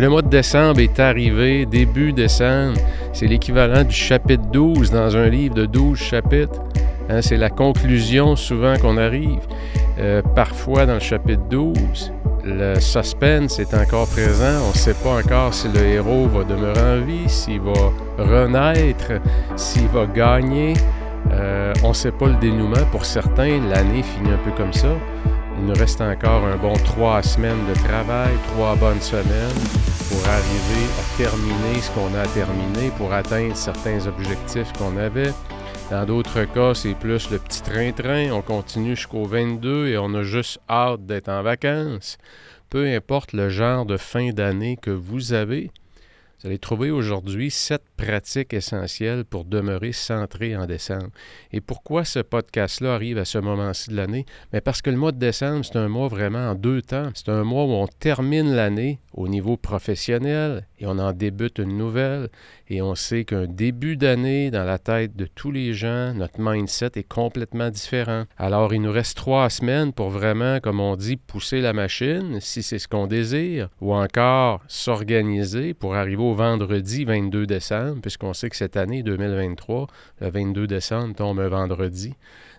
Le mois de décembre est arrivé, début décembre. C'est l'équivalent du chapitre 12 dans un livre de 12 chapitres. Hein, c'est la conclusion souvent qu'on arrive. Euh, parfois dans le chapitre 12, le suspense est encore présent. On ne sait pas encore si le héros va demeurer en vie, s'il va renaître, s'il va gagner. Euh, on ne sait pas le dénouement. Pour certains, l'année finit un peu comme ça. Il nous reste encore un bon trois semaines de travail, trois bonnes semaines pour arriver à terminer ce qu'on a à terminer, pour atteindre certains objectifs qu'on avait. Dans d'autres cas, c'est plus le petit train-train. On continue jusqu'au 22 et on a juste hâte d'être en vacances. Peu importe le genre de fin d'année que vous avez, vous allez trouver aujourd'hui sept pratiques essentielles pour demeurer centré en décembre. Et pourquoi ce podcast-là arrive à ce moment-ci de l'année? Mais parce que le mois de décembre, c'est un mois vraiment en deux temps. C'est un mois où on termine l'année au niveau professionnel on en débute une nouvelle. Et on sait qu'un début d'année, dans la tête de tous les gens, notre mindset est complètement différent. Alors, il nous reste trois semaines pour vraiment, comme on dit, pousser la machine, si c'est ce qu'on désire, ou encore s'organiser pour arriver au vendredi 22 décembre, puisqu'on sait que cette année 2023, le 22 décembre tombe un vendredi.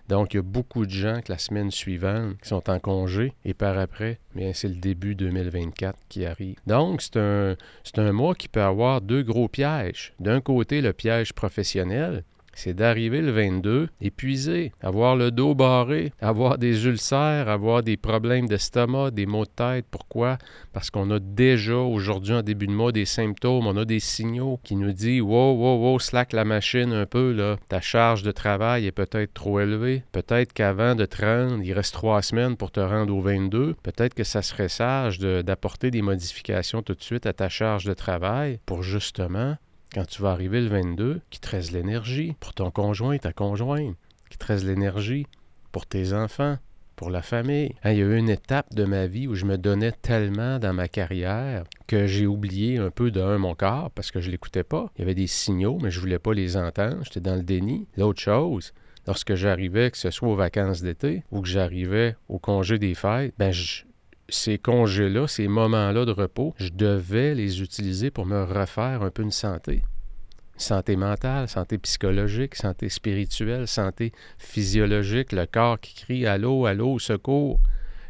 Donc, il y a beaucoup de gens que la semaine suivante qui sont en congé et par après, bien, c'est le début 2024 qui arrive. Donc, c'est un, c'est un mois qui peut avoir deux gros pièges. D'un côté, le piège professionnel, c'est d'arriver le 22 épuisé, avoir le dos barré, avoir des ulcères, avoir des problèmes d'estomac, des maux de tête. Pourquoi? Parce qu'on a déjà aujourd'hui en début de mois des symptômes, on a des signaux qui nous disent Wow, wow, wow, slack la machine un peu, là. Ta charge de travail est peut-être trop élevée. Peut-être qu'avant de te rendre, il reste trois semaines pour te rendre au 22. Peut-être que ça serait sage d'apporter des modifications tout de suite à ta charge de travail pour justement quand tu vas arriver le 22, qui te reste l'énergie pour ton conjoint, ta conjointe, qui te reste l'énergie pour tes enfants, pour la famille. Il y a eu une étape de ma vie où je me donnais tellement dans ma carrière que j'ai oublié un peu d'un mon corps parce que je l'écoutais pas. Il y avait des signaux, mais je voulais pas les entendre. J'étais dans le déni. L'autre chose, lorsque j'arrivais, que ce soit aux vacances d'été ou que j'arrivais au congé des fêtes, ben je, ces congés-là, ces moments-là de repos, je devais les utiliser pour me refaire un peu une santé. Santé mentale, santé psychologique, santé spirituelle, santé physiologique, le corps qui crie Allô, allô, secours.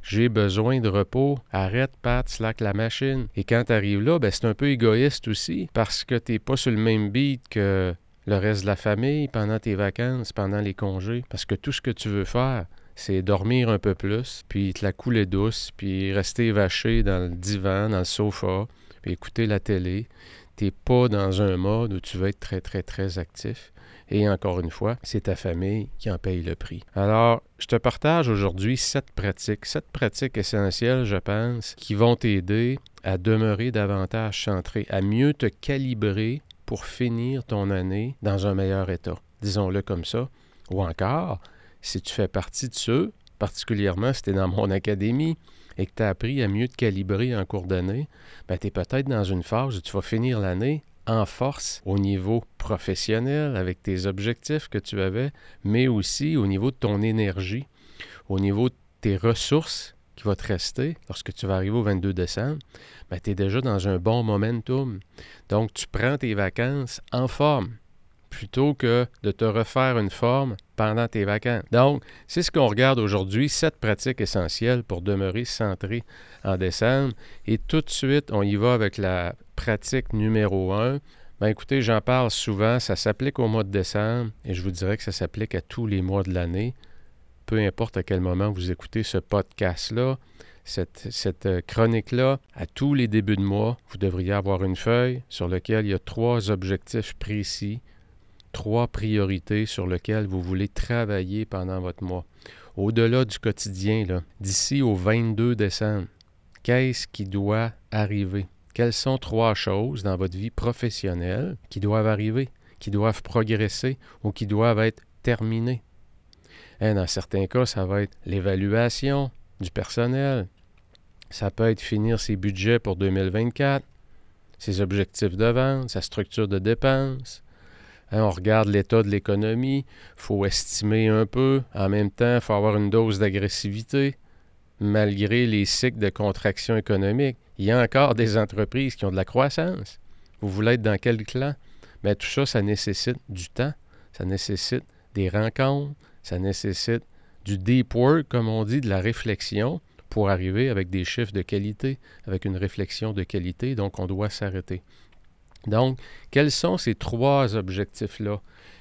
J'ai besoin de repos. Arrête, Pat, slack la machine. Et quand tu arrives là, ben, c'est un peu égoïste aussi parce que tu n'es pas sur le même beat que le reste de la famille pendant tes vacances, pendant les congés. Parce que tout ce que tu veux faire, c'est dormir un peu plus, puis te la couler douce, puis rester vaché dans le divan, dans le sofa, puis écouter la télé. T'es pas dans un mode où tu veux être très, très, très actif. Et encore une fois, c'est ta famille qui en paye le prix. Alors, je te partage aujourd'hui sept pratiques, sept pratiques essentielles, je pense, qui vont t'aider à demeurer davantage centré, à mieux te calibrer pour finir ton année dans un meilleur état. Disons-le comme ça. Ou encore, si tu fais partie de ceux, particulièrement si tu es dans mon académie et que tu as appris à mieux te calibrer en cours d'année, ben, tu es peut-être dans une phase où tu vas finir l'année en force au niveau professionnel avec tes objectifs que tu avais, mais aussi au niveau de ton énergie, au niveau de tes ressources qui vont te rester lorsque tu vas arriver au 22 décembre, ben, tu es déjà dans un bon momentum. Donc, tu prends tes vacances en forme plutôt que de te refaire une forme pendant tes vacances. Donc, c'est ce qu'on regarde aujourd'hui, sept pratiques essentielles pour demeurer centré en décembre. Et tout de suite, on y va avec la pratique numéro un. Ben écoutez, j'en parle souvent, ça s'applique au mois de décembre et je vous dirais que ça s'applique à tous les mois de l'année. Peu importe à quel moment vous écoutez ce podcast-là, cette, cette chronique-là, à tous les débuts de mois, vous devriez avoir une feuille sur laquelle il y a trois objectifs précis trois priorités sur lesquelles vous voulez travailler pendant votre mois. Au-delà du quotidien, d'ici au 22 décembre, qu'est-ce qui doit arriver? Quelles sont trois choses dans votre vie professionnelle qui doivent arriver, qui doivent progresser ou qui doivent être terminées? Et hein, dans certains cas, ça va être l'évaluation du personnel. Ça peut être finir ses budgets pour 2024, ses objectifs de vente, sa structure de dépenses, Hein, on regarde l'état de l'économie, il faut estimer un peu. En même temps, il faut avoir une dose d'agressivité. malgré les cycles de contraction économique. Il y a encore des entreprises qui ont de la croissance. Vous voulez être dans quel clan? Mais tout ça, ça nécessite du temps, ça nécessite des rencontres, ça nécessite du deep work, comme on dit, de la réflexion pour arriver avec des chiffres de qualité, avec une réflexion de qualité. Donc, on doit s'arrêter. Donc, quels sont ces trois objectifs-là?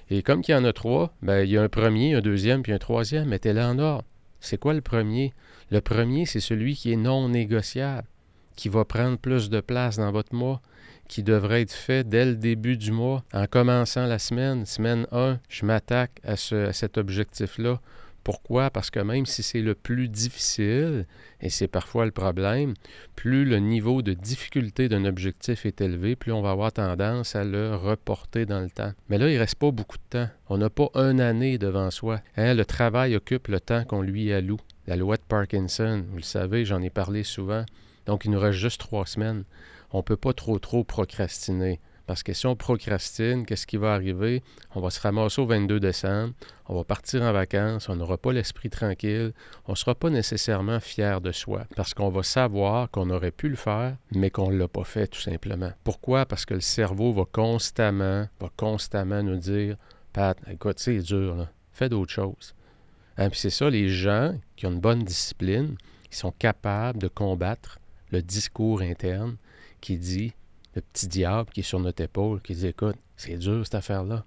Et comme il y en a trois, ben, il y a un premier, un deuxième, puis un troisième. Mettez-les en ordre. C'est quoi le premier? Le premier, c'est celui qui est non négociable, qui va prendre plus de place dans votre mois, qui devrait être fait dès le début du mois, en commençant la semaine, semaine 1, je m'attaque à, à cet objectif-là pourquoi? Parce que même si c'est le plus difficile, et c'est parfois le problème, plus le niveau de difficulté d'un objectif est élevé, plus on va avoir tendance à le reporter dans le temps. Mais là, il ne reste pas beaucoup de temps. On n'a pas une année devant soi. Hein, le travail occupe le temps qu'on lui alloue. La loi de Parkinson, vous le savez, j'en ai parlé souvent. Donc, il nous reste juste trois semaines. On ne peut pas trop, trop procrastiner. Parce que si on procrastine, qu'est-ce qui va arriver? On va se ramasser au 22 décembre, on va partir en vacances, on n'aura pas l'esprit tranquille, on ne sera pas nécessairement fier de soi, parce qu'on va savoir qu'on aurait pu le faire, mais qu'on ne l'a pas fait tout simplement. Pourquoi? Parce que le cerveau va constamment, va constamment nous dire, Pat, écoute, c'est dur, là. fais d'autres choses. Hein, puis c'est ça, les gens qui ont une bonne discipline, ils sont capables de combattre le discours interne qui dit le petit diable qui est sur notre épaule, qui dit Écoute, c'est dur cette affaire-là.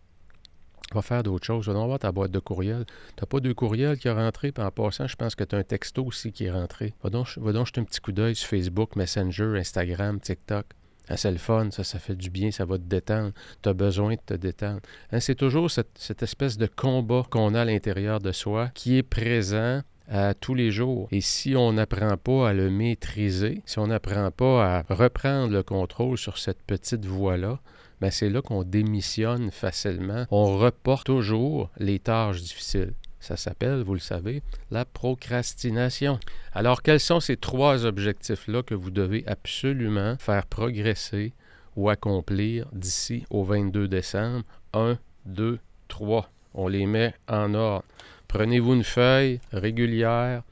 Va faire d'autres choses. Va voir ta boîte de courriel. Tu pas deux courriels qui ont rentré, puis en passant, je pense que tu as un texto aussi qui est rentré. Va donc, va donc jeter un petit coup d'œil sur Facebook, Messenger, Instagram, TikTok. Ah, c'est le ça, ça fait du bien, ça va te détendre. Tu as besoin de te détendre. Hein, c'est toujours cette espèce de combat qu'on a à l'intérieur de soi qui est présent à tous les jours. Et si on n'apprend pas à le maîtriser, si on n'apprend pas à reprendre le contrôle sur cette petite voie-là, ben c'est là qu'on démissionne facilement. On reporte toujours les tâches difficiles. Ça s'appelle, vous le savez, la procrastination. Alors, quels sont ces trois objectifs-là que vous devez absolument faire progresser ou accomplir d'ici au 22 décembre? 1, 2, 3. On les met en ordre. Prenez-vous une feuille régulière.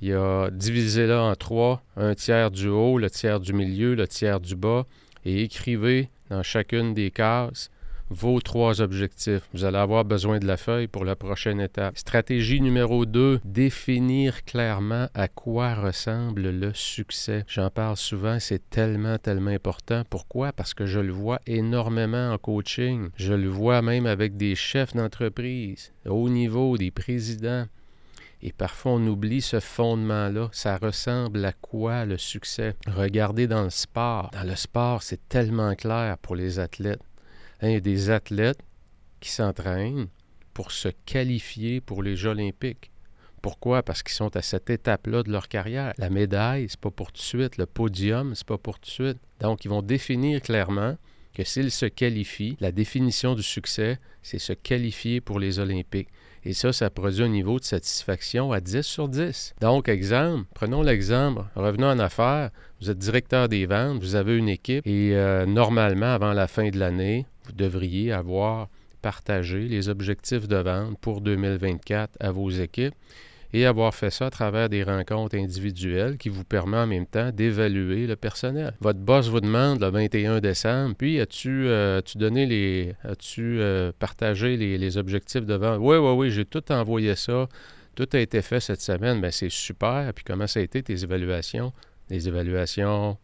Il y a divisez-la en trois, un tiers du haut, le tiers du milieu, le tiers du bas, et écrivez dans chacune des cases vos trois objectifs. Vous allez avoir besoin de la feuille pour la prochaine étape. Stratégie numéro 2, définir clairement à quoi ressemble le succès. J'en parle souvent, c'est tellement, tellement important. Pourquoi? Parce que je le vois énormément en coaching. Je le vois même avec des chefs d'entreprise, au niveau des présidents. Et parfois, on oublie ce fondement-là. Ça ressemble à quoi le succès? Regardez dans le sport. Dans le sport, c'est tellement clair pour les athlètes. Hein, il y a des athlètes qui s'entraînent pour se qualifier pour les Jeux olympiques. Pourquoi? Parce qu'ils sont à cette étape-là de leur carrière. La médaille, c'est pas pour tout de suite. Le podium, c'est pas pour tout de suite. Donc, ils vont définir clairement que s'ils se qualifient, la définition du succès, c'est se qualifier pour les Olympiques. Et ça, ça produit un niveau de satisfaction à 10 sur 10. Donc, exemple, prenons l'exemple, revenons en affaires, vous êtes directeur des ventes, vous avez une équipe et euh, normalement, avant la fin de l'année, vous devriez avoir partagé les objectifs de vente pour 2024 à vos équipes et avoir fait ça à travers des rencontres individuelles qui vous permettent en même temps d'évaluer le personnel. Votre boss vous demande le 21 décembre, puis as-tu euh, donné les as-tu euh, partagé les, objectifs de vente? Oui, oui, oui, j'ai tout envoyé ça. Tout a été fait cette semaine. Bien, c'est super. Puis comment ça a été tes évaluations? Les évaluations?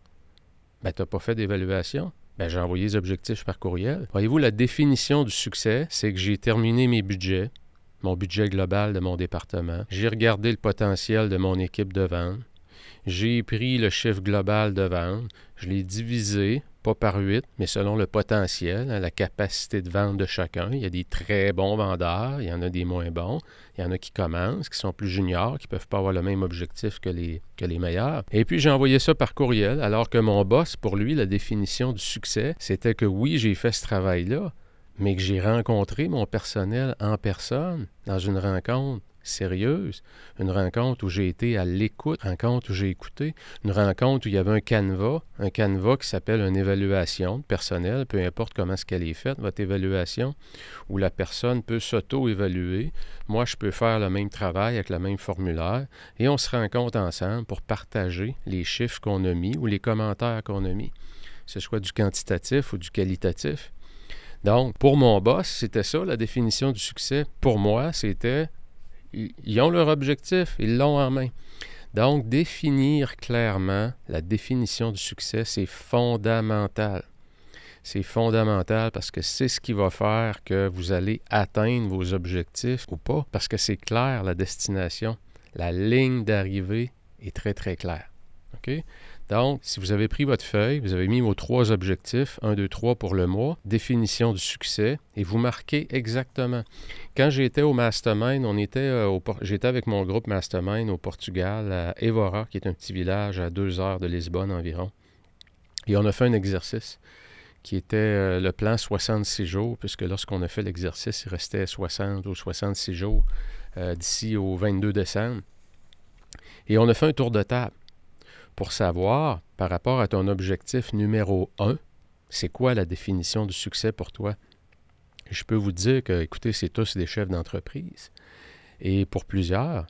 Bien, tu n'as pas fait d'évaluation. Bien, j'ai envoyé les objectifs par courriel. Voyez-vous, la définition du succès, c'est que j'ai terminé mes budgets, mon budget global de mon département. J'ai regardé le potentiel de mon équipe de vente. J'ai pris le chiffre global de vente. Je l'ai divisé pas par huit, mais selon le potentiel, hein, la capacité de vente de chacun. Il y a des très bons vendeurs, il y en a des moins bons, il y en a qui commencent, qui sont plus juniors, qui ne peuvent pas avoir le même objectif que les, que les meilleurs. Et puis j'ai envoyé ça par courriel, alors que mon boss, pour lui, la définition du succès, c'était que oui, j'ai fait ce travail-là, mais que j'ai rencontré mon personnel en personne dans une rencontre sérieuse, une rencontre où j'ai été à l'écoute, une rencontre où j'ai écouté, une rencontre où il y avait un canevas, un canevas qui s'appelle une évaluation personnelle, peu importe comment ce qu'elle est faite, votre évaluation, où la personne peut s'auto-évaluer. Moi, je peux faire le même travail avec le même formulaire et on se rencontre ensemble pour partager les chiffres qu'on a mis ou les commentaires qu'on a mis. C'est soit du quantitatif ou du qualitatif. Donc, pour mon boss, c'était ça la définition du succès. Pour moi, c'était ils ont leur objectif, ils l'ont en main. Donc, définir clairement la définition du succès, c'est fondamental. C'est fondamental parce que c'est ce qui va faire que vous allez atteindre vos objectifs ou pas, parce que c'est clair la destination. La ligne d'arrivée est très, très claire. OK? Donc, si vous avez pris votre feuille, vous avez mis vos trois objectifs, 1, 2, 3 pour le mois, définition du succès, et vous marquez exactement. Quand j'étais au Mastermind, on était euh, j'étais avec mon groupe Mastermind au Portugal, à Évora, qui est un petit village à deux heures de Lisbonne environ. Et on a fait un exercice qui était euh, le plan 66 jours, puisque lorsqu'on a fait l'exercice, il restait 60 ou 66 jours euh, d'ici au 22 décembre. Et on a fait un tour de table pour savoir, par rapport à ton objectif numéro un, c'est quoi la définition du succès pour toi? Je peux vous dire que, écoutez, c'est tous des chefs d'entreprise. Et pour plusieurs,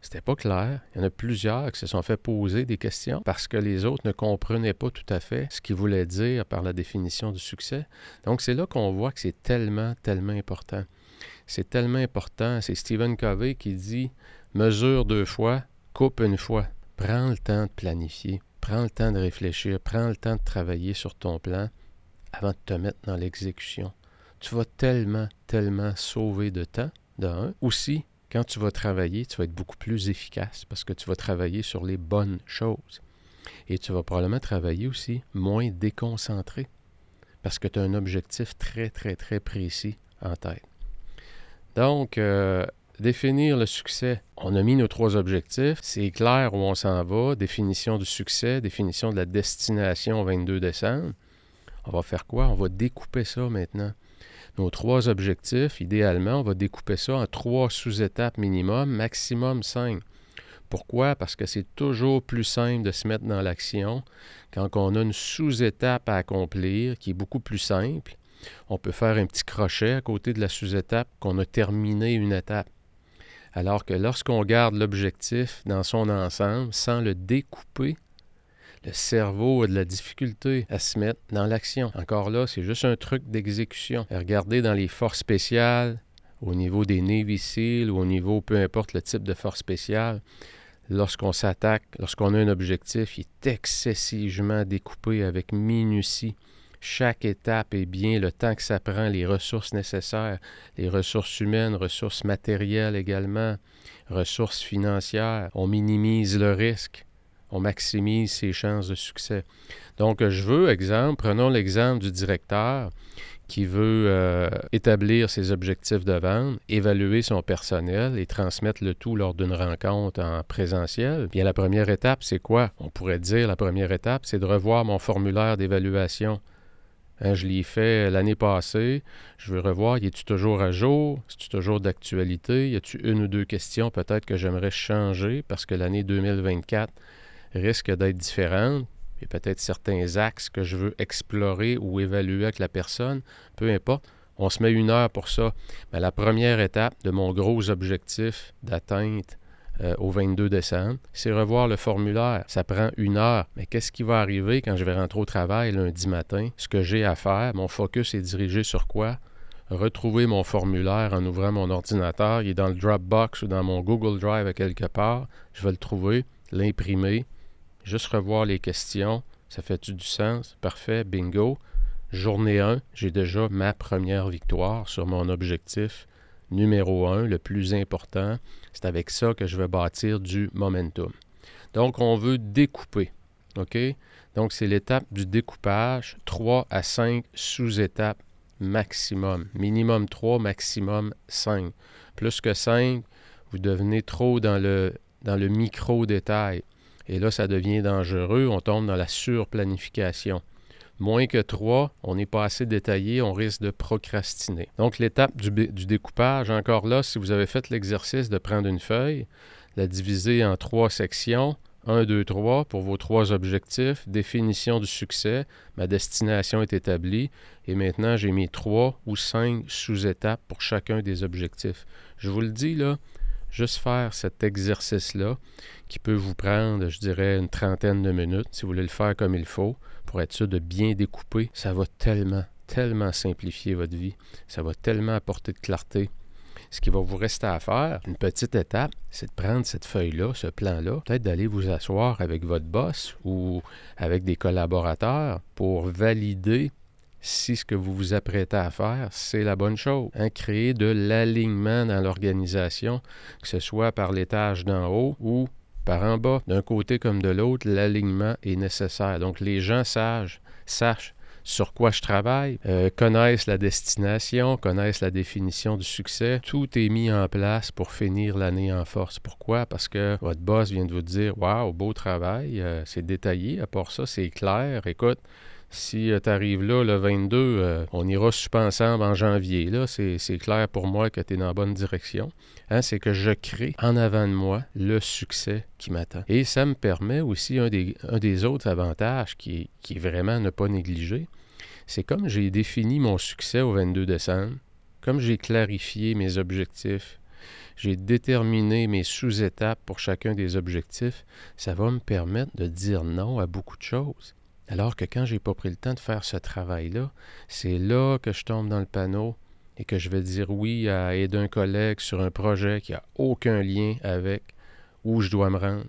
c'était pas clair. Il y en a plusieurs qui se sont fait poser des questions parce que les autres ne comprenaient pas tout à fait ce qu'ils voulaient dire par la définition du succès. Donc, c'est là qu'on voit que c'est tellement, tellement important. C'est tellement important. C'est Stephen Covey qui dit mesure deux fois, coupe une fois. Prends le temps de planifier, prends le temps de réfléchir, prends le temps de travailler sur ton plan avant de te mettre dans l'exécution. Tu vas tellement, tellement sauver de temps, d'un. Aussi, quand tu vas travailler, tu vas être beaucoup plus efficace parce que tu vas travailler sur les bonnes choses. Et tu vas probablement travailler aussi moins déconcentré parce que tu as un objectif très, très, très précis en tête. Donc, euh, définir le succès. On a mis nos trois objectifs. C'est clair où on s'en va. Définition du succès, définition de la destination au 22 décembre. On va faire quoi? On va découper ça maintenant. Nos trois objectifs, idéalement, on va découper ça en trois sous-étapes minimum, maximum cinq. Pourquoi? Parce que c'est toujours plus simple de se mettre dans l'action quand on a une sous-étape à accomplir qui est beaucoup plus simple. On peut faire un petit crochet à côté de la sous-étape qu'on a terminé une étape. Alors que lorsqu'on garde l'objectif dans son ensemble sans le découper, le cerveau a de la difficulté à se mettre dans l'action. Encore là, c'est juste un truc d'exécution. Regardez dans les forces spéciales, au niveau des Navy ou au niveau peu importe le type de force spéciale, lorsqu'on s'attaque, lorsqu'on a un objectif, il est excessivement découpé avec minutie. Chaque étape est bien le temps que ça prend, les ressources nécessaires, les ressources humaines, ressources matérielles également, ressources financières. On minimise le risque, on maximise ses chances de succès. Donc, je veux, exemple, prenons l'exemple du directeur qui veut euh, établir ses objectifs de vente, évaluer son personnel et transmettre le tout lors d'une rencontre en présentiel. Bien, la première étape, c'est quoi? On pourrait dire la première étape, c'est de revoir mon formulaire d'évaluation je l'ai fait l'année passée. Je veux revoir, y est-tu toujours à jour? Est-ce toujours d'actualité? Y a-tu une ou deux questions peut-être que j'aimerais changer parce que l'année 2024 risque d'être différente? Il y a peut-être certains axes que je veux explorer ou évaluer avec la personne. Peu importe. On se met une heure pour ça. Mais la première étape de mon gros objectif d'atteinte euh, au 22 décembre, c'est revoir le formulaire. Ça prend une heure. Mais qu'est-ce qui va arriver quand je vais rentrer au travail lundi matin? Ce que j'ai à faire, mon focus est dirigé sur quoi? Retrouver mon formulaire en ouvrant mon ordinateur. Il est dans le Dropbox ou dans mon Google Drive quelque part. Je vais le trouver, l'imprimer, juste revoir les questions. Ça fait-tu du sens? Parfait, bingo. Journée 1, j'ai déjà ma première victoire sur mon objectif numéro un, le plus important. C'est avec ça que je vais bâtir du momentum. Donc, on veut découper. OK? Donc, c'est l'étape du découpage, 3 à 5 sous-étapes maximum. Minimum 3, maximum 5. Plus que 5, vous devenez trop dans le, dans le micro-détail. Et là, ça devient dangereux. On tombe dans la surplanification. Moins que 3, on n'est pas assez détaillé, on risque de procrastiner. Donc l'étape du, du, découpage, encore là, si vous avez fait l'exercice de prendre une feuille, la diviser en trois sections, 1, 2, 3 pour vos trois objectifs. Définition du succès. Ma destination est établie. Et maintenant, j'ai mis trois ou cinq sous-étapes pour chacun des objectifs. Je vous le dis, là, juste faire cet exercice-là, qui peut vous prendre, je dirais, une trentaine de minutes, si vous voulez le faire comme il faut, pour être sûr de bien découper, ça va tellement, tellement simplifier votre vie. Ça va tellement apporter de clarté ce qui va vous rester à faire, une petite étape, c'est de prendre cette feuille-là, ce plan-là, peut-être d'aller vous asseoir avec votre boss ou avec des collaborateurs pour valider si ce que vous vous apprêtez à faire, c'est la bonne chose. Hein, créer de l'alignement dans l'organisation, que ce soit par l'étage d'en haut ou par en bas. D'un côté comme de l'autre, l'alignement est nécessaire. Donc les gens sages, sachent sur quoi je travaille, euh, connaissent la destination, connaissent la définition du succès. Tout est mis en place pour finir l'année en force. Pourquoi? Parce que votre boss vient de vous dire Waouh, beau travail, euh, c'est détaillé, à part ça, c'est clair. Écoute, si euh, tu arrives là le 22, on ira super ensemble en janvier. Là, c'est clair pour moi que tu es dans la bonne direction. Hein, c'est que je crée en avant de moi le succès qui m'attend. Et ça me permet aussi un des, autres avantages qui, qui est vraiment ne pas négliger, c'est comme j'ai défini mon succès au 22 décembre, comme j'ai clarifié mes objectifs, j'ai déterminé mes sous-étapes pour chacun des objectifs, ça va me permettre de dire non à beaucoup de choses. Alors que quand j'ai pas pris le temps de faire ce travail-là, c'est là que je tombe dans le panneau et que je vais dire oui à aider un collègue sur un projet qui n'a aucun lien avec où je dois me rendre.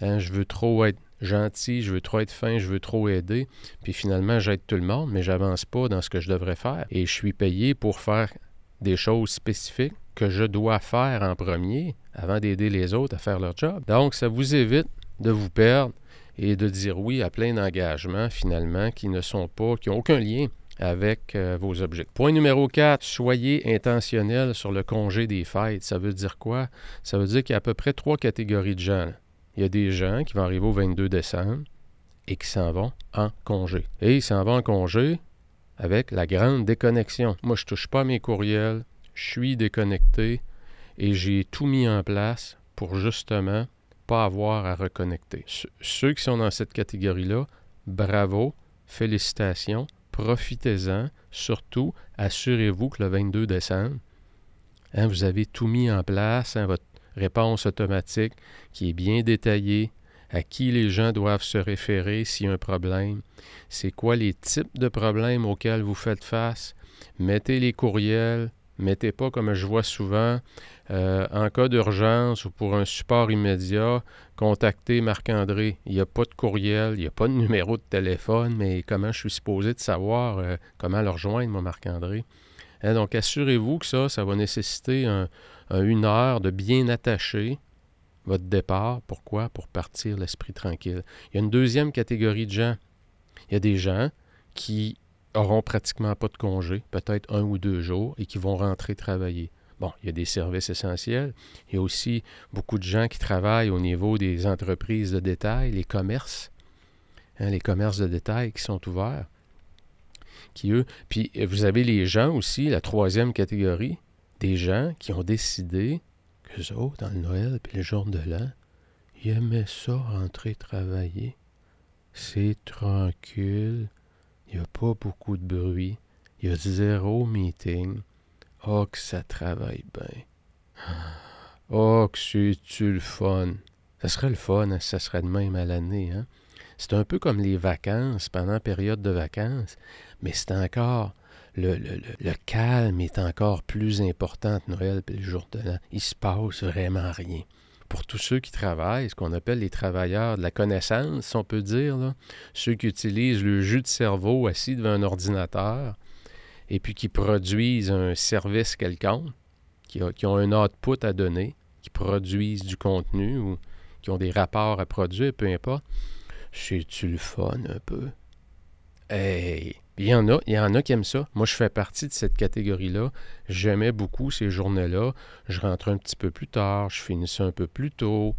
Hein, je veux trop être gentil, je veux trop être fin, je veux trop aider, puis finalement j'aide tout le monde, mais j'avance pas dans ce que je devrais faire. Et je suis payé pour faire des choses spécifiques que je dois faire en premier avant d'aider les autres à faire leur job. Donc ça vous évite de vous perdre et de dire oui à plein d'engagements finalement qui ne sont pas, qui n'ont aucun lien avec euh, vos objectifs. Point numéro 4, soyez intentionnel sur le congé des fêtes. Ça veut dire quoi? Ça veut dire qu'il y a à peu près trois catégories de gens il y a des gens qui vont arriver au 22 décembre et qui s'en vont en congé. Et ils s'en vont en congé avec la grande déconnexion. Moi, je ne touche pas mes courriels, je suis déconnecté et j'ai tout mis en place pour justement pas avoir à reconnecter. Ceux qui sont dans cette catégorie-là, bravo, félicitations, profitez-en. Surtout, assurez-vous que le 22 décembre, hein, vous avez tout mis en place, hein, votre réponse automatique qui est bien détaillée, à qui les gens doivent se référer s'il y a un problème, c'est quoi les types de problèmes auxquels vous faites face, mettez les courriels, mettez pas comme je vois souvent, euh, en cas d'urgence ou pour un support immédiat, contactez Marc-André. Il n'y a pas de courriel, il n'y a pas de numéro de téléphone, mais comment je suis supposé de savoir euh, comment le rejoindre, moi, Marc-André? Hein, donc, assurez-vous que ça, ça va nécessiter une heure de bien attacher votre départ. Pourquoi? Pour partir l'esprit tranquille. Il y a une deuxième catégorie de gens. Il y a des gens qui auront pratiquement pas de congé, peut-être un ou deux jours, et qui vont rentrer travailler. Bon, il y a des services essentiels. Il y a aussi beaucoup de gens qui travaillent au niveau des entreprises de détail, les commerces, hein, les commerces de détail qui sont ouverts qui eux. Puis euh, vous avez les gens aussi, la troisième catégorie, des gens qui ont décidé que autres, dans le Noël puis le jour de l'an, ils aimaient ça rentrer travailler. C'est tranquille. Il n'y a pas beaucoup de bruit. Il y a zéro meeting. Oh, que ça travaille bien. Oh, que c'est-tu le fun? Ça serait le fun, ça serait de même à l'année. Hein? C'est un peu comme les vacances, pendant la période de vacances, mais c'est encore. Le, le, calme est encore plus important que Noël et le jour de l'an. Il se passe vraiment rien. Pour tous ceux qui travaillent, ce qu'on appelle les travailleurs de la connaissance, si on peut dire, ceux qui utilisent le jus de cerveau assis devant un ordinateur et puis qui produisent un service quelconque, qui, qui ont un output à donner, qui produisent du contenu ou qui ont des rapports à produire, peu importe c'est-tu le fun un peu? Hey! Il y en a, il qui aiment ça. Moi, je fais partie de cette catégorie-là. J'aimais beaucoup ces journées-là. Je rentrais un petit peu plus tard, je finissais un peu plus tôt.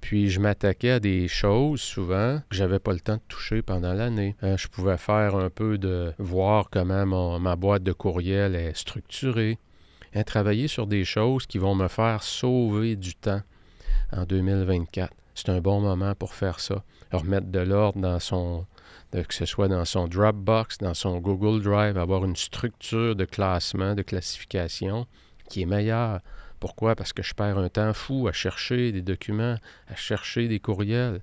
Puis je m'attaquais à des choses souvent que j'avais pas le temps de toucher pendant l'année. Euh, je pouvais faire un peu de voir comment ma boîte de courriel est structurée. Hein, travailler sur des choses qui vont me faire sauver du temps en 2024. C'est un bon moment pour faire ça. Remettre de l'ordre dans son, que ce soit dans son Dropbox, dans son Google Drive, avoir une structure de classement, de classification qui est meilleure. Pourquoi? Parce que je perds un temps fou à chercher des documents, à chercher des courriels.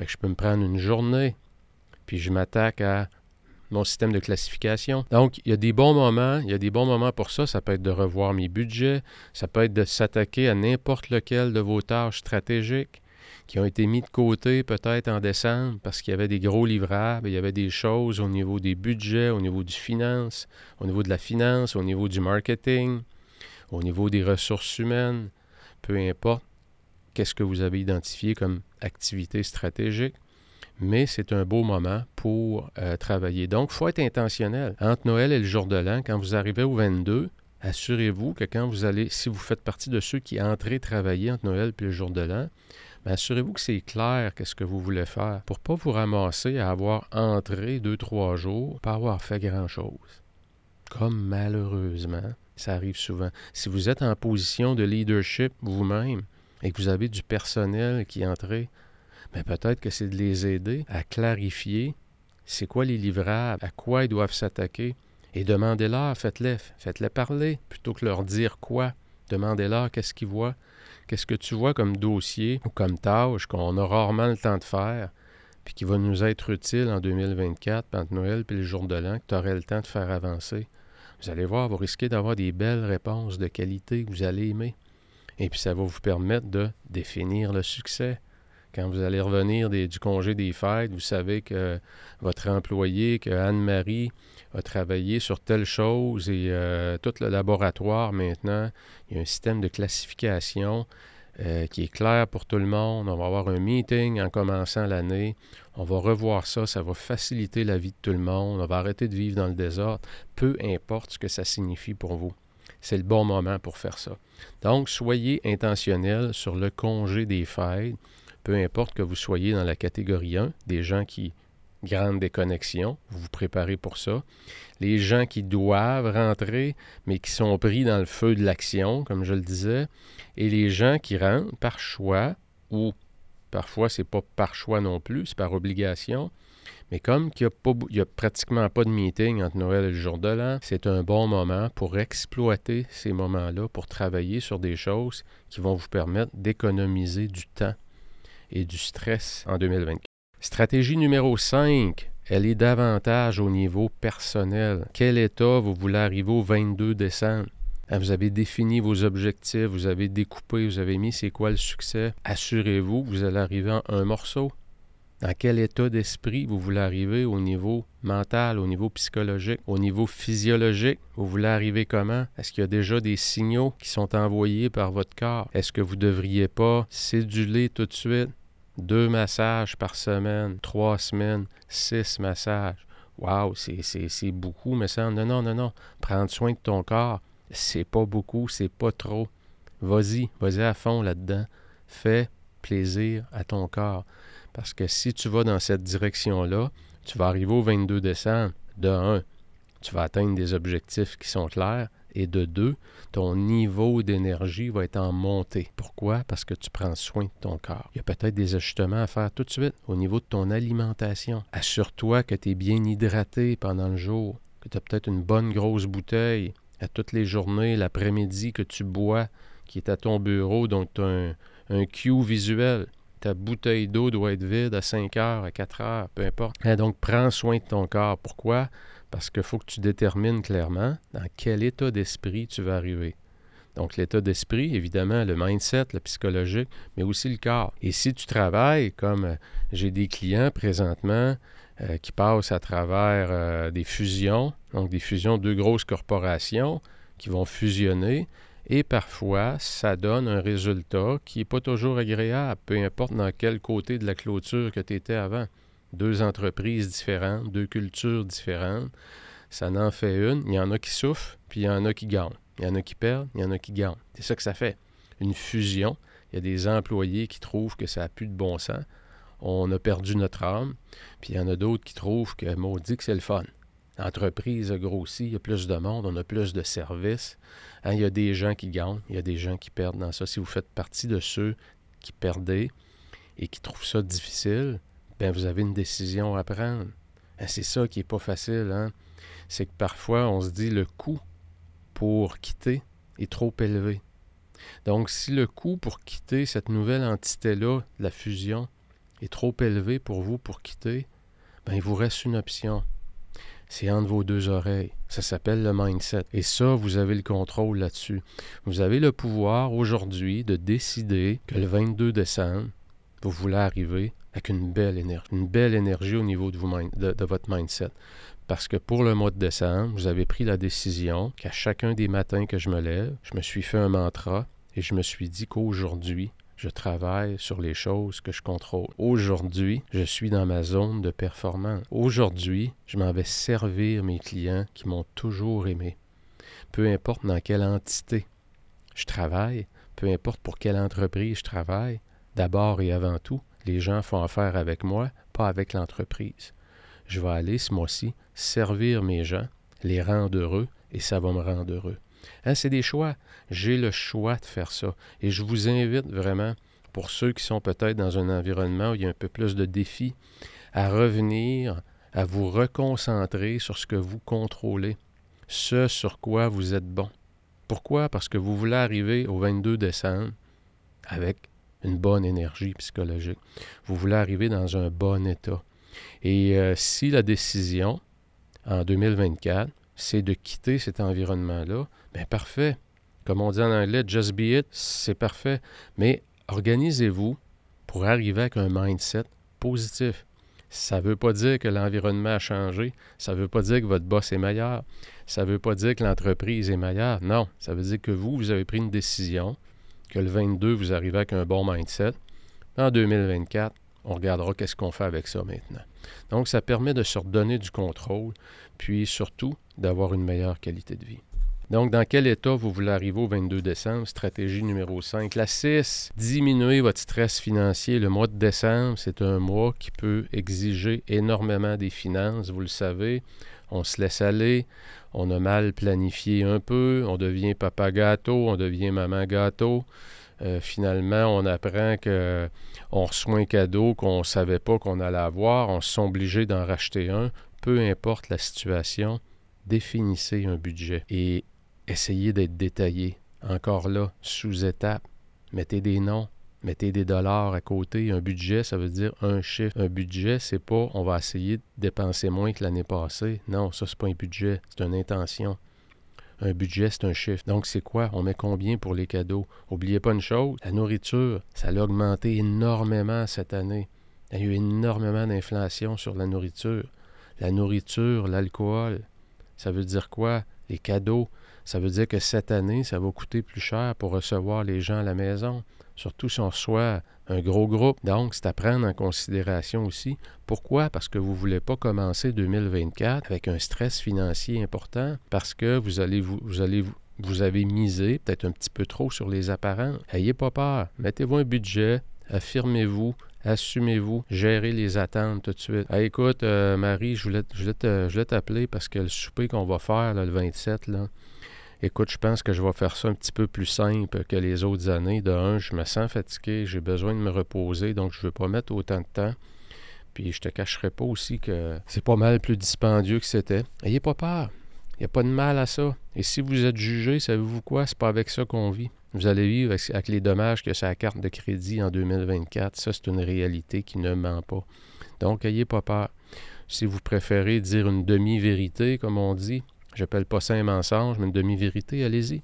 Je peux me prendre une journée, puis je m'attaque à mon système de classification. Donc, il y a des bons moments, il y a des bons moments pour ça. Ça peut être de revoir mes budgets, ça peut être de s'attaquer à n'importe lequel de vos tâches stratégiques qui ont été mis de côté peut-être en décembre parce qu'il y avait des gros livrables, il y avait des choses au niveau des budgets, au niveau du finance, au niveau de la finance, au niveau du marketing, au niveau des ressources humaines, peu importe qu'est-ce que vous avez identifié comme activité stratégique. Mais c'est un beau moment pour euh, travailler. Donc, il faut être intentionnel. Entre Noël et le jour de l'an, quand vous arrivez au 22, assurez-vous que quand vous allez, si vous faites partie de ceux qui entrez travailler entre Noël et le jour de l'an, ben, assurez-vous que c'est clair qu'est-ce que vous voulez faire pour pas vous ramasser à avoir entré deux, trois jours, pas avoir fait grand-chose. Comme malheureusement, ça arrive souvent. Si vous êtes en position de leadership vous-même et que vous avez du personnel qui entre, mais ben, peut-être que c'est de les aider à clarifier c'est quoi les livrables, à quoi ils doivent s'attaquer. Et demandez-leur, faites-les, faites-les parler, plutôt que leur dire quoi. Demandez-leur qu'est-ce qu'ils voient, qu'est-ce que tu vois comme dossier ou comme tâche qu'on a rarement le temps de faire, puis qui va nous être utile en 2024, entre Noël et le jour de l'an, que tu aurais le temps de faire avancer? Vous allez voir, vous risquez d'avoir des belles réponses de qualité que vous allez aimer. Et puis ça va vous permettre de définir le succès. Quand vous allez revenir du congé des fêtes, vous savez que votre employé, que Anne-Marie a travaillé sur telle chose et euh, tout le laboratoire maintenant, il y a un système de classification euh, qui est clair pour tout le monde. On va avoir un meeting en commençant l'année. On va revoir ça. Ça va faciliter la vie de tout le monde. On va arrêter de vivre dans le désordre. Peu importe ce que ça signifie pour vous. C'est le bon moment pour faire ça. Donc, soyez intentionnel sur le congé des fêtes. Peu importe que vous soyez dans la catégorie 1, des gens qui grande déconnexion, vous vous préparez pour ça. Les gens qui doivent rentrer, mais qui sont pris dans le feu de l'action, comme je le disais, et les gens qui rentrent par choix, ou parfois c'est pas par choix non plus, c'est par obligation. Mais comme il n'y a, pratiquement pas de meeting entre Noël et le jour de l'an, c'est un bon moment pour exploiter ces moments-là, pour travailler sur des choses qui vont vous permettre d'économiser du temps et du stress en 2024. Stratégie numéro 5, elle est davantage au niveau personnel. Quel état vous voulez arriver au 22 décembre? Ah, vous avez défini vos objectifs, vous avez découpé, vous avez mis c'est quoi le succès? Assurez-vous que vous allez arriver en un morceau. Dans quel état d'esprit vous voulez arriver au niveau mental, au niveau psychologique, au niveau physiologique? Vous voulez arriver comment? Est-ce qu'il y a déjà des signaux qui sont envoyés par votre corps? Est-ce que vous ne devriez pas céduler tout de suite? Deux massages par semaine, trois semaines, six massages. Waouh, c'est beaucoup, mais ça, non, non, non, non. Prendre soin de ton corps, c'est pas beaucoup, c'est pas trop. Vas-y, vas-y à fond là-dedans. Fais plaisir à ton corps. Parce que si tu vas dans cette direction-là, tu vas arriver au 22 décembre. De un, tu vas atteindre des objectifs qui sont clairs et de deux, ton niveau d'énergie va être en montée. Pourquoi? Parce que tu prends soin de ton corps. Il y a peut-être des ajustements à faire tout de suite au niveau de ton alimentation. Assure-toi que tu es bien hydraté pendant le jour, que tu as peut-être une bonne grosse bouteille à toutes les journées, l'après-midi que tu bois, qui est à ton bureau, donc tu as un, un cue visuel ta bouteille d'eau doit être vide à 5 heures, à 4 heures, peu importe. Et donc, prends soin de ton corps. Pourquoi? Parce qu'il faut que tu détermines clairement dans quel état d'esprit tu vas arriver. Donc, l'état d'esprit, évidemment, le mindset, le psychologique, mais aussi le corps. Et si tu travailles, comme euh, j'ai des clients présentement euh, qui passent à travers euh, des fusions, donc des fusions de deux grosses corporations qui vont fusionner, et parfois, ça donne un résultat qui n'est pas toujours agréable, peu importe dans quel côté de la clôture que tu étais avant deux entreprises différentes, deux cultures différentes. Ça n'en fait une. Il y en a qui souffrent, puis il y en a qui gagnent. Il y en a qui perdent, il y en a qui gagnent. C'est ça que ça fait. Une fusion. Il y a des employés qui trouvent que ça n'a plus de bon sens. On a perdu notre âme. Puis il y en a d'autres qui trouvent que maudit que c'est le fun. L'entreprise a grossi, il y a plus de monde, on a plus de services. Hein, il y a des gens qui gagnent, il y a des gens qui perdent dans ça. Si vous faites partie de ceux qui perdent et qui trouvent ça difficile, bien, vous avez une décision à prendre. Hein, c'est ça qui n'est pas facile. Hein? C'est que parfois, on se dit le coût pour quitter est trop élevé. Donc, si le coût pour quitter cette nouvelle entité-là, la fusion, est trop élevé pour vous pour quitter, bien, il vous reste une option c'est entre vos deux oreilles. Ça s'appelle le mindset. Et ça, vous avez le contrôle là-dessus. Vous avez le pouvoir aujourd'hui de décider que le 22 décembre, vous voulez arriver avec une belle énergie. Une belle énergie au niveau de, de, votre mindset. Parce que pour le mois de décembre, vous avez pris la décision qu'à chacun des matins que je me lève, je me suis fait un mantra et je me suis dit qu'aujourd'hui, je travaille sur les choses que je contrôle. Aujourd'hui, je suis dans ma zone de performance. Aujourd'hui, je m'en vais servir mes clients qui m'ont toujours aimé. Peu importe dans quelle entité je travaille, peu importe pour quelle entreprise je travaille, d'abord et avant tout, les gens font affaire avec moi, pas avec l'entreprise. Je vais aller ce mois-ci servir mes gens, les rendre heureux, et ça va me rendre heureux. Hein, c'est des choix. J'ai le choix de faire ça. Et je vous invite vraiment, pour ceux qui sont peut-être dans un environnement où il y a un peu plus de défis, à revenir, à vous reconcentrer sur ce que vous contrôlez, ce sur quoi vous êtes bon. Pourquoi? Parce que vous voulez arriver au 22 décembre avec une bonne énergie psychologique. Vous voulez arriver dans un bon état. Et euh, si la décision en 2024, c'est de quitter cet environnement-là, bien parfait. Comme on dit en anglais, just be it, c'est parfait. Mais organisez-vous pour arriver avec un mindset positif. Ça ne veut pas dire que l'environnement a changé. Ça ne veut pas dire que votre boss est meilleur. Ça ne veut pas dire que l'entreprise est meilleure. Non, ça veut dire que vous, vous avez pris une décision, que le 22, vous arrivez avec un bon mindset. En 2024, on regardera qu'est-ce qu'on fait avec ça maintenant. Donc, ça permet de se redonner du contrôle, puis surtout d'avoir une meilleure qualité de vie. Donc, dans quel état vous voulez arriver au 22 décembre? Stratégie numéro 5. La 6, diminuer votre stress financier. Le mois de décembre, c'est un mois qui peut exiger énormément des finances, vous le savez. On se laisse aller, on a mal planifié un peu, on devient papa gâteau, on devient maman gâteau. Euh, finalement, on apprend qu'on reçoit un cadeau qu'on ne savait pas qu'on allait avoir, on se sent obligé d'en racheter un. Peu importe la situation, définissez un budget et essayez d'être détaillé. Encore là, sous étape, mettez des noms, mettez des dollars à côté. Un budget, ça veut dire un chiffre. Un budget, c'est pas on va essayer de dépenser moins que l'année passée. Non, ça, c'est pas un budget, c'est une intention. Un budget, c'est un chiffre. Donc, c'est quoi? On met combien pour les cadeaux? N'oubliez pas une chose, la nourriture, ça a augmenté énormément cette année. Il y a eu énormément d'inflation sur la nourriture. La nourriture, l'alcool, ça veut dire quoi? Les cadeaux. Ça veut dire que cette année, ça va coûter plus cher pour recevoir les gens à la maison, surtout si on reçoit un gros groupe. Donc, c'est à prendre en considération aussi. Pourquoi? Parce que vous ne voulez pas commencer 2024 avec un stress financier important, parce que vous allez vous, vous allez vous avez misé peut-être un petit peu trop sur les apparents. Ayez pas peur. Mettez-vous un budget, affirmez-vous, assumez-vous, gérez les attentes tout de suite. écoute, euh, Marie, je voulais, je t'appeler parce que le souper qu'on va faire le 27, là, écoute, je pense que je vais faire ça un petit peu plus simple que les autres années. De un, je me sens fatigué, j'ai besoin de me reposer, donc je ne veux pas mettre autant de temps. Puis je te cacherai pas aussi que c'est pas mal plus dispendieux que c'était. Ayez pas peur. Il n'y a pas de mal à ça. Et si vous êtes jugé, savez-vous quoi? C'est pas avec ça qu'on vit. Vous allez vivre avec, les dommages que la carte de crédit en 2024. Ça, c'est une réalité qui ne ment pas. Donc, ayez pas peur. Si vous préférez dire une demi-vérité, comme on dit, j'appelle pas ça un mensonge, mais une demi-vérité, allez-y.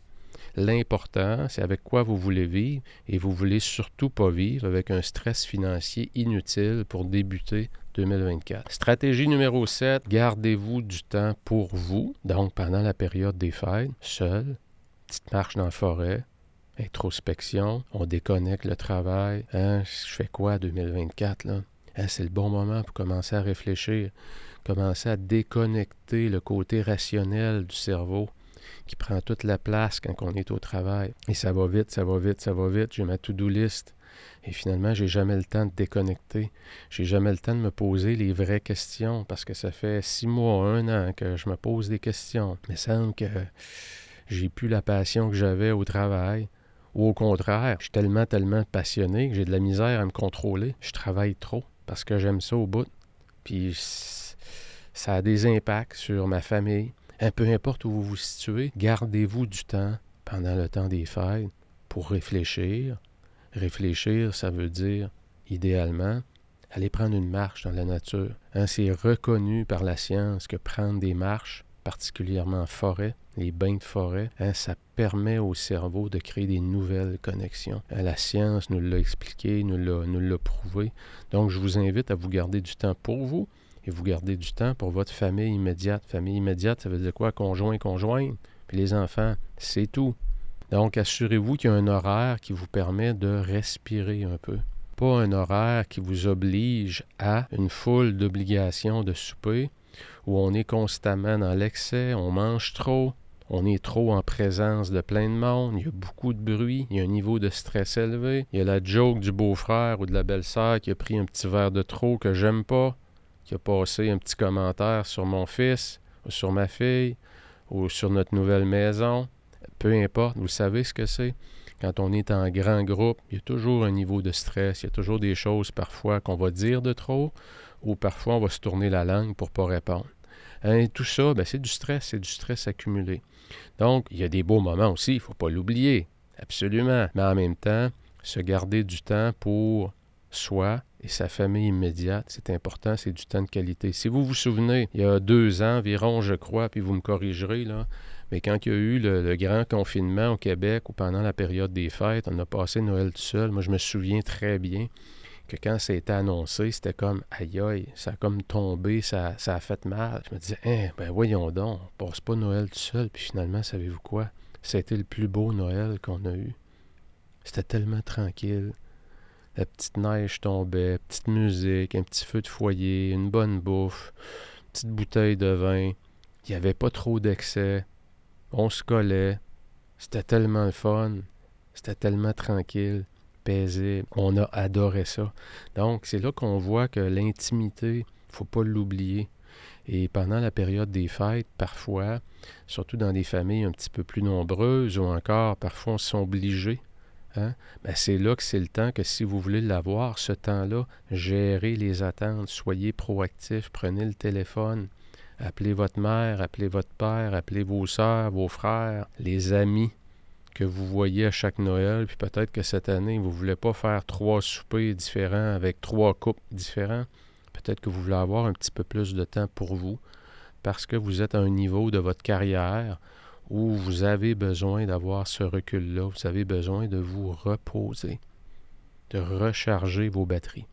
L'important, c'est avec quoi vous voulez vivre et vous voulez surtout pas vivre avec un stress financier inutile pour débuter 2024. Stratégie numéro 7, gardez-vous du temps pour vous. Donc, pendant la période des fêtes, seul, petite marche dans la forêt, introspection, on déconnecte le travail. Hein, je fais quoi 2024 là? Hein, c'est le bon moment pour commencer à réfléchir, commencer à déconnecter le côté rationnel du cerveau qui prend toute la place quand on est au travail. Et ça va vite, ça va vite, ça va vite. J'ai ma to-do list. Et finalement, j'ai jamais le temps de déconnecter. J'ai jamais le temps de me poser les vraies questions parce que ça fait six mois, un an que je me pose des questions. Il me semble que j'ai plus la passion que j'avais au travail. Ou au contraire, je suis tellement, tellement passionné que j'ai de la misère à me contrôler. Je travaille trop parce que j'aime ça au bout. Puis ça a des impacts sur ma famille. Un peu importe où vous vous situez, gardez-vous du temps pendant le temps des fêtes pour réfléchir. Réfléchir, ça veut dire, idéalement, aller prendre une marche dans la nature. Hein, c'est reconnu par la science que prendre des marches, particulièrement en forêt, les bains de forêt, hein, ça permet au cerveau de créer des nouvelles connexions. Hein, la science nous l'a expliqué, nous l'a prouvé. Donc, je vous invite à vous garder du temps pour vous vous garder du temps pour votre famille immédiate. Famille immédiate, ça veut dire quoi? Conjoint, conjoint. Puis les enfants, c'est tout. Donc, assurez-vous qu'il y a un horaire qui vous permet de respirer un peu. Pas un horaire qui vous oblige à une foule d'obligations de souper, où on est constamment dans l'excès, on mange trop, on est trop en présence de plein de monde, il y a beaucoup de bruit, il y a un niveau de stress élevé, il y a la joke du beau-frère ou de la belle-sœur qui a pris un petit verre de trop que j'aime pas, qui a passé un petit commentaire sur mon fils ou sur ma fille ou sur notre nouvelle maison. Peu importe, vous savez ce que c'est. Quand on est en grand groupe, il y a toujours un niveau de stress, il y a toujours des choses parfois qu'on va dire de trop ou parfois on va se tourner la langue pour ne pas répondre. Hein, tout ça, ben, c'est du stress, c'est du stress accumulé. Donc, il y a des beaux moments aussi, il ne faut pas l'oublier, absolument. Mais en même temps, se garder du temps pour soi et sa famille immédiate, c'est important, c'est du temps de qualité. Si vous vous souvenez, il y a deux ans environ, je crois, puis vous me corrigerez, là, mais quand il y a eu le, grand confinement au Québec ou pendant la période des fêtes, on a passé Noël tout seul. Moi, je me souviens très bien que quand ça a été annoncé, c'était comme aïe aïe, ça a comme tombé, ça, a fait mal. Je me disais, hein, ben voyons donc, on passe pas Noël tout seul. Puis finalement, savez-vous quoi? C'était le plus beau Noël qu'on a eu. C'était tellement tranquille. La petite neige tombait, petite musique, un petit feu de foyer, une bonne bouffe, petite bouteille de vin. Il n'y avait pas trop d'excès. On se collait. C'était tellement le fun. C'était tellement tranquille. On a adoré ça. Donc, c'est là qu'on voit que l'intimité, faut pas l'oublier. Et pendant la période des fêtes, parfois, surtout dans des familles un petit peu plus nombreuses ou encore parfois on se obligés, hein, ben c'est là que c'est le temps que si vous voulez l'avoir, ce temps-là, gérez les attentes, soyez proactifs, prenez le téléphone, appelez votre mère, appelez votre père, appelez vos soeurs, vos frères, les amis, que vous voyez à chaque Noël, puis peut-être que cette année, vous ne voulez pas faire trois soupers différents avec trois couples différents. Peut-être que vous voulez avoir un petit peu plus de temps pour vous parce que vous êtes à un niveau de votre carrière où vous avez besoin d'avoir ce recul-là, vous avez besoin de vous reposer, de recharger vos batteries.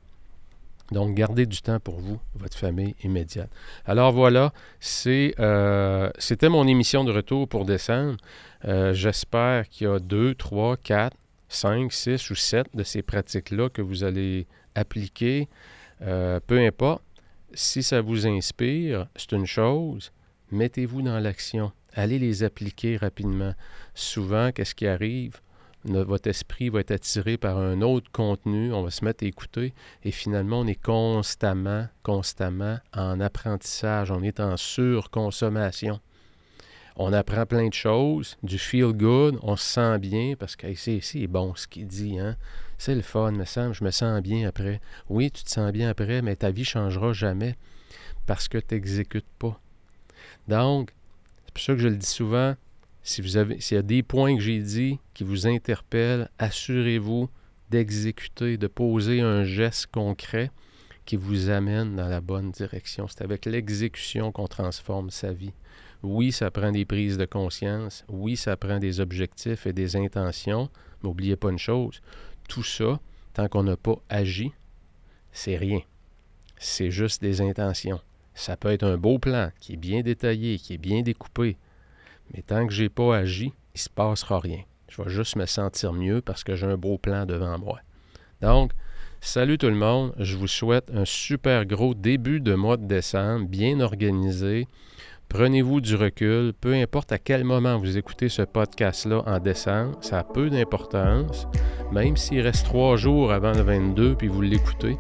Donc, gardez du temps pour vous, votre famille immédiate. Alors voilà, euh, c'était mon émission de retour pour décembre. Euh, j'espère qu'il y a deux, trois, quatre, cinq, six ou sept de ces pratiques-là que vous allez appliquer. Euh, peu importe. Si ça vous inspire, c'est une chose. Mettez-vous dans l'action. Allez les appliquer rapidement. Souvent, qu'est-ce qui arrive? votre esprit va être attiré par un autre contenu, on va se mettre à écouter et finalement on est constamment, constamment en apprentissage, on est en surconsommation. On apprend plein de choses, du feel good, on se sent bien parce que c'est bon ce qu'il dit, hein? C'est le fun, me semble, je me sens bien après. Oui, tu te sens bien après, mais ta vie changera jamais parce que tu n'exécutes pas. Donc, pour ça que je le dis souvent, si vous s'il y a des points que j'ai dit qui vous interpellent, assurez-vous d'exécuter, de poser un geste concret qui vous amène dans la bonne direction. C'est avec l'exécution qu'on transforme sa vie. Oui, ça prend des prises de conscience. Oui, ça prend des objectifs et des intentions. Mais n'oubliez pas une chose, tout ça, tant qu'on n'a pas agi, c'est rien. C'est juste des intentions. Ça peut être un beau plan qui est bien détaillé, qui est bien découpé, mais tant que je n'ai pas agi, il ne se passera rien. Je vais juste me sentir mieux parce que j'ai un beau plan devant moi. Donc, salut tout le monde. Je vous souhaite un super gros début de mois de décembre, bien organisé, Prenez-vous du recul, peu importe à quel moment vous écoutez ce podcast-là en décembre, ça a peu d'importance, même s'il reste trois jours avant le 22 puis vous l'écoutez,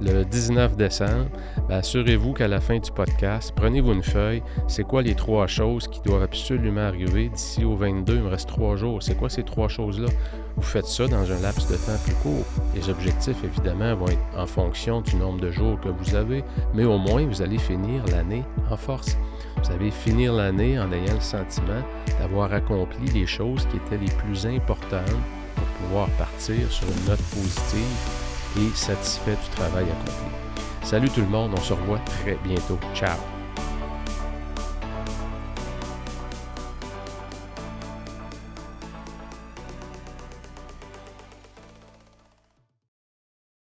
le 19 décembre, ben, assurez-vous qu'à la fin du podcast, prenez-vous une feuille. C'est quoi les trois choses qui doivent absolument arriver d'ici au 22? Il me reste trois jours. C'est quoi ces trois choses-là? Vous faites ça dans un laps de temps plus court. Les objectifs, évidemment, vont être en fonction du nombre de jours que vous avez, mais au moins, vous allez finir l'année en force. Vous allez finir l'année en ayant le sentiment d'avoir accompli les choses qui étaient les plus importantes pour pouvoir partir sur une note positive et satisfait du travail accompli. Salut tout le monde, on se revoit très bientôt. Ciao!